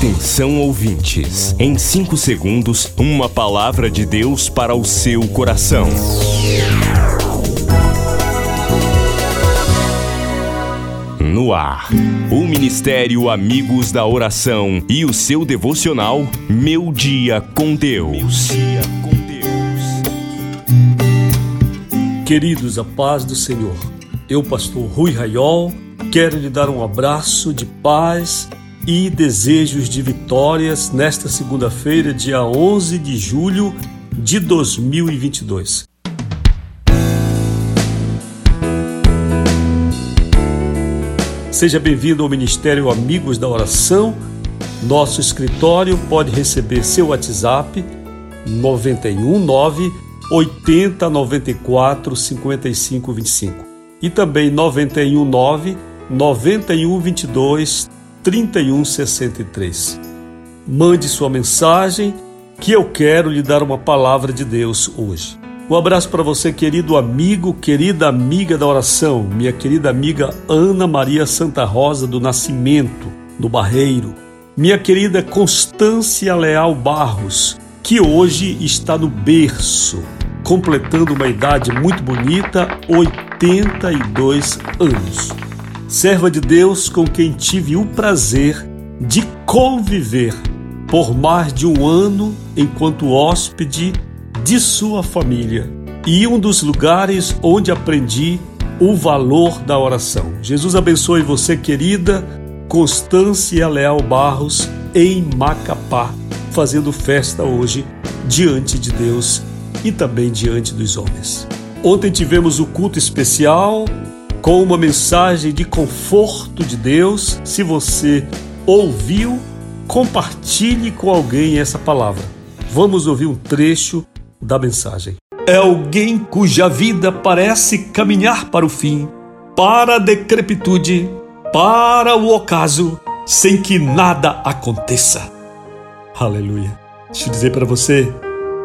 Atenção ouvintes, em 5 segundos, uma palavra de Deus para o seu coração. No ar, o Ministério Amigos da Oração e o seu devocional Meu Dia com Deus. Queridos, a paz do Senhor. Eu, pastor Rui Raiol, quero lhe dar um abraço de paz e desejos de vitórias nesta segunda-feira, dia 11 de julho de 2022. Seja bem-vindo ao Ministério Amigos da Oração. Nosso escritório pode receber seu WhatsApp 919 80 94 55 25 e também 919 91 22 3163. Mande sua mensagem que eu quero lhe dar uma palavra de Deus hoje. Um abraço para você, querido amigo, querida amiga da oração, minha querida amiga Ana Maria Santa Rosa do Nascimento, do Barreiro, minha querida Constância Leal Barros, que hoje está no berço, completando uma idade muito bonita, 82 anos serva de Deus com quem tive o prazer de conviver por mais de um ano enquanto hóspede de sua família e um dos lugares onde aprendi o valor da oração. Jesus abençoe você, querida Constância Leal Barros, em Macapá, fazendo festa hoje diante de Deus e também diante dos homens. Ontem tivemos o culto especial com uma mensagem de conforto de Deus. Se você ouviu, compartilhe com alguém essa palavra. Vamos ouvir um trecho da mensagem. É alguém cuja vida parece caminhar para o fim, para a decrepitude, para o ocaso, sem que nada aconteça. Aleluia. Deixa eu dizer para você,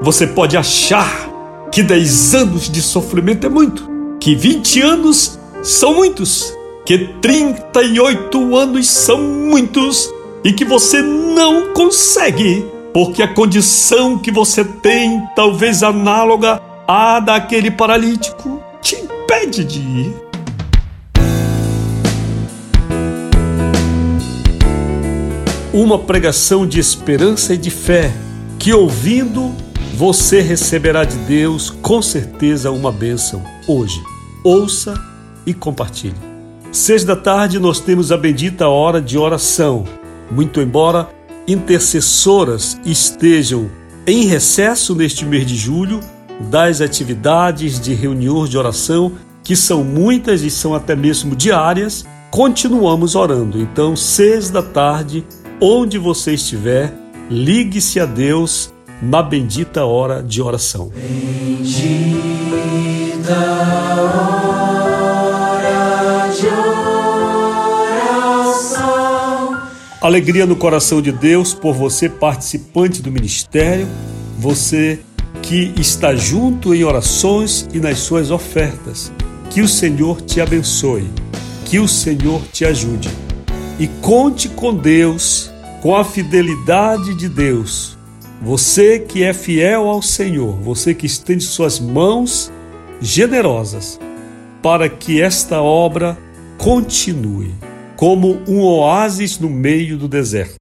você pode achar que 10 anos de sofrimento é muito, que 20 anos são muitos, que 38 anos são muitos e que você não consegue, porque a condição que você tem, talvez análoga à daquele paralítico, te impede de ir. Uma pregação de esperança e de fé, que ouvindo você receberá de Deus com certeza uma bênção hoje. Ouça e compartilhe. Seis da tarde nós temos a bendita hora de oração. Muito embora intercessoras estejam em recesso neste mês de julho das atividades de reuniões de oração, que são muitas e são até mesmo diárias, continuamos orando. Então, seis da tarde, onde você estiver, ligue-se a Deus na bendita hora de oração. Bendita Alegria no coração de Deus por você, participante do ministério, você que está junto em orações e nas suas ofertas. Que o Senhor te abençoe, que o Senhor te ajude. E conte com Deus, com a fidelidade de Deus. Você que é fiel ao Senhor, você que estende suas mãos generosas para que esta obra continue como um oásis no meio do deserto.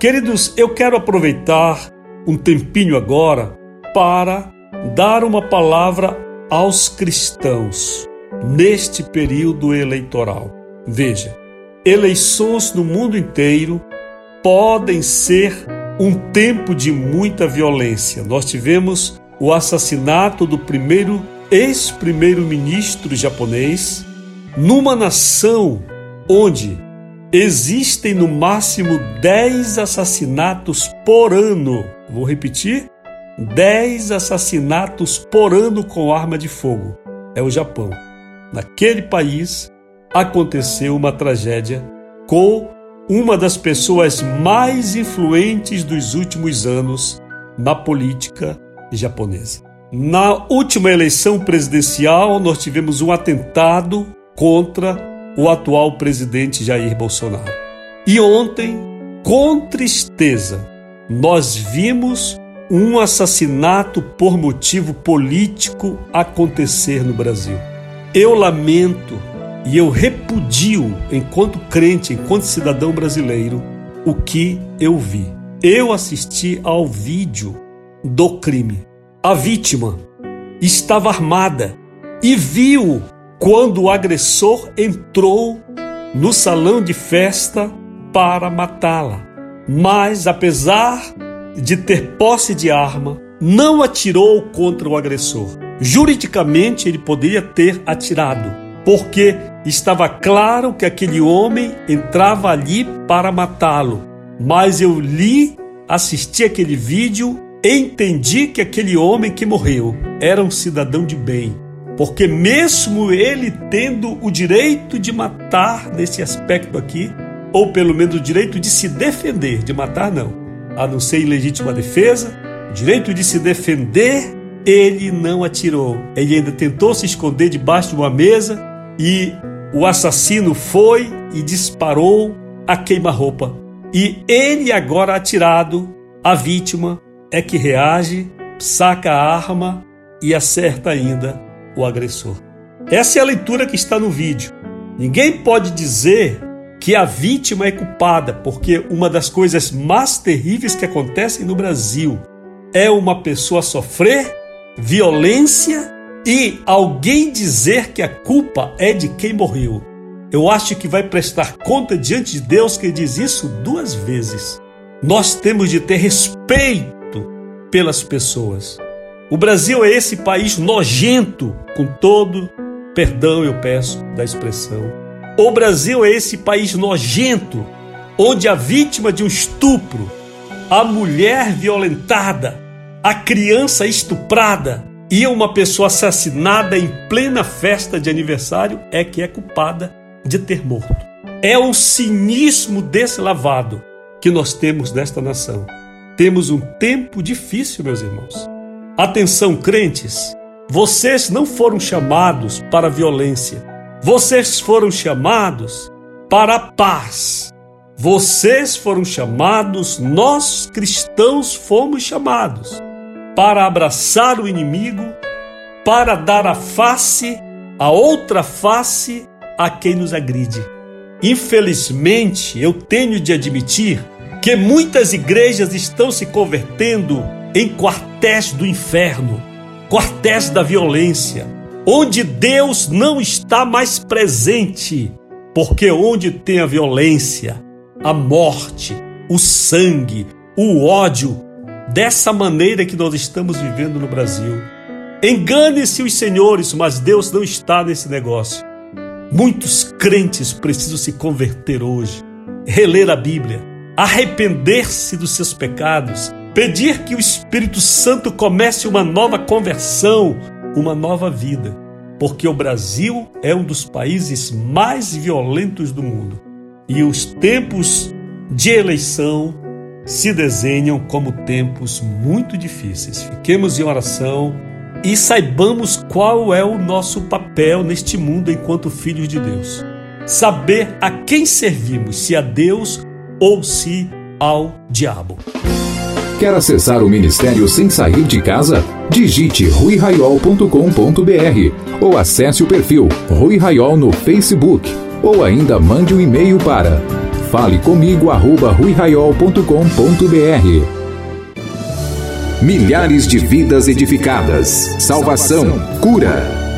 Queridos, eu quero aproveitar um tempinho agora para dar uma palavra aos cristãos neste período eleitoral. Veja, eleições no mundo inteiro podem ser um tempo de muita violência. Nós tivemos o assassinato do primeiro ex-primeiro-ministro japonês numa nação onde existem no máximo 10 assassinatos por ano. Vou repetir: 10 assassinatos por ano com arma de fogo. É o Japão. Naquele país aconteceu uma tragédia com uma das pessoas mais influentes dos últimos anos na política japonesa. Na última eleição presidencial, nós tivemos um atentado contra o atual presidente Jair Bolsonaro. E ontem, com tristeza, nós vimos um assassinato por motivo político acontecer no Brasil. Eu lamento e eu repudio, enquanto crente, enquanto cidadão brasileiro, o que eu vi. Eu assisti ao vídeo do crime. A vítima estava armada e viu quando o agressor entrou no salão de festa para matá-la. Mas, apesar de ter posse de arma, não atirou contra o agressor. Juridicamente, ele poderia ter atirado, porque estava claro que aquele homem entrava ali para matá-lo. Mas eu li, assisti aquele vídeo, entendi que aquele homem que morreu era um cidadão de bem. Porque, mesmo ele tendo o direito de matar nesse aspecto aqui, ou pelo menos o direito de se defender, de matar não, a não ser ilegítima defesa, direito de se defender, ele não atirou. Ele ainda tentou se esconder debaixo de uma mesa e o assassino foi e disparou a queima-roupa. E ele, agora atirado, a vítima, é que reage, saca a arma e acerta ainda o agressor. Essa é a leitura que está no vídeo. Ninguém pode dizer que a vítima é culpada, porque uma das coisas mais terríveis que acontecem no Brasil é uma pessoa sofrer violência e alguém dizer que a culpa é de quem morreu. Eu acho que vai prestar conta diante de Deus que diz isso duas vezes. Nós temos de ter respeito pelas pessoas. O Brasil é esse país nojento, com todo perdão eu peço da expressão o Brasil é esse país nojento, onde a vítima de um estupro, a mulher violentada, a criança estuprada e uma pessoa assassinada em plena festa de aniversário é que é culpada de ter morto. É o cinismo desse lavado que nós temos nesta nação. Temos um tempo difícil, meus irmãos. Atenção, crentes, vocês não foram chamados para a violência, vocês foram chamados para a paz. Vocês foram chamados, nós cristãos fomos chamados para abraçar o inimigo, para dar a face, a outra face a quem nos agride. Infelizmente, eu tenho de admitir que muitas igrejas estão se convertendo em quartéis do inferno, quartéis da violência onde Deus não está mais presente, porque onde tem a violência, a morte, o sangue, o ódio, dessa maneira que nós estamos vivendo no Brasil. Engane-se os senhores, mas Deus não está nesse negócio. Muitos crentes precisam se converter hoje, reler a Bíblia, arrepender-se dos seus pecados, pedir que o Espírito Santo comece uma nova conversão, uma nova vida, porque o Brasil é um dos países mais violentos do mundo e os tempos de eleição se desenham como tempos muito difíceis. Fiquemos em oração e saibamos qual é o nosso papel neste mundo enquanto filhos de Deus. Saber a quem servimos, se a Deus ou se ao diabo. Quer acessar o ministério sem sair de casa? Digite ruiraiol.com.br ou acesse o perfil Rui Raiol no Facebook ou ainda mande um e-mail para falecomigo@ruiraiol.com.br. Milhares de vidas edificadas, salvação, cura.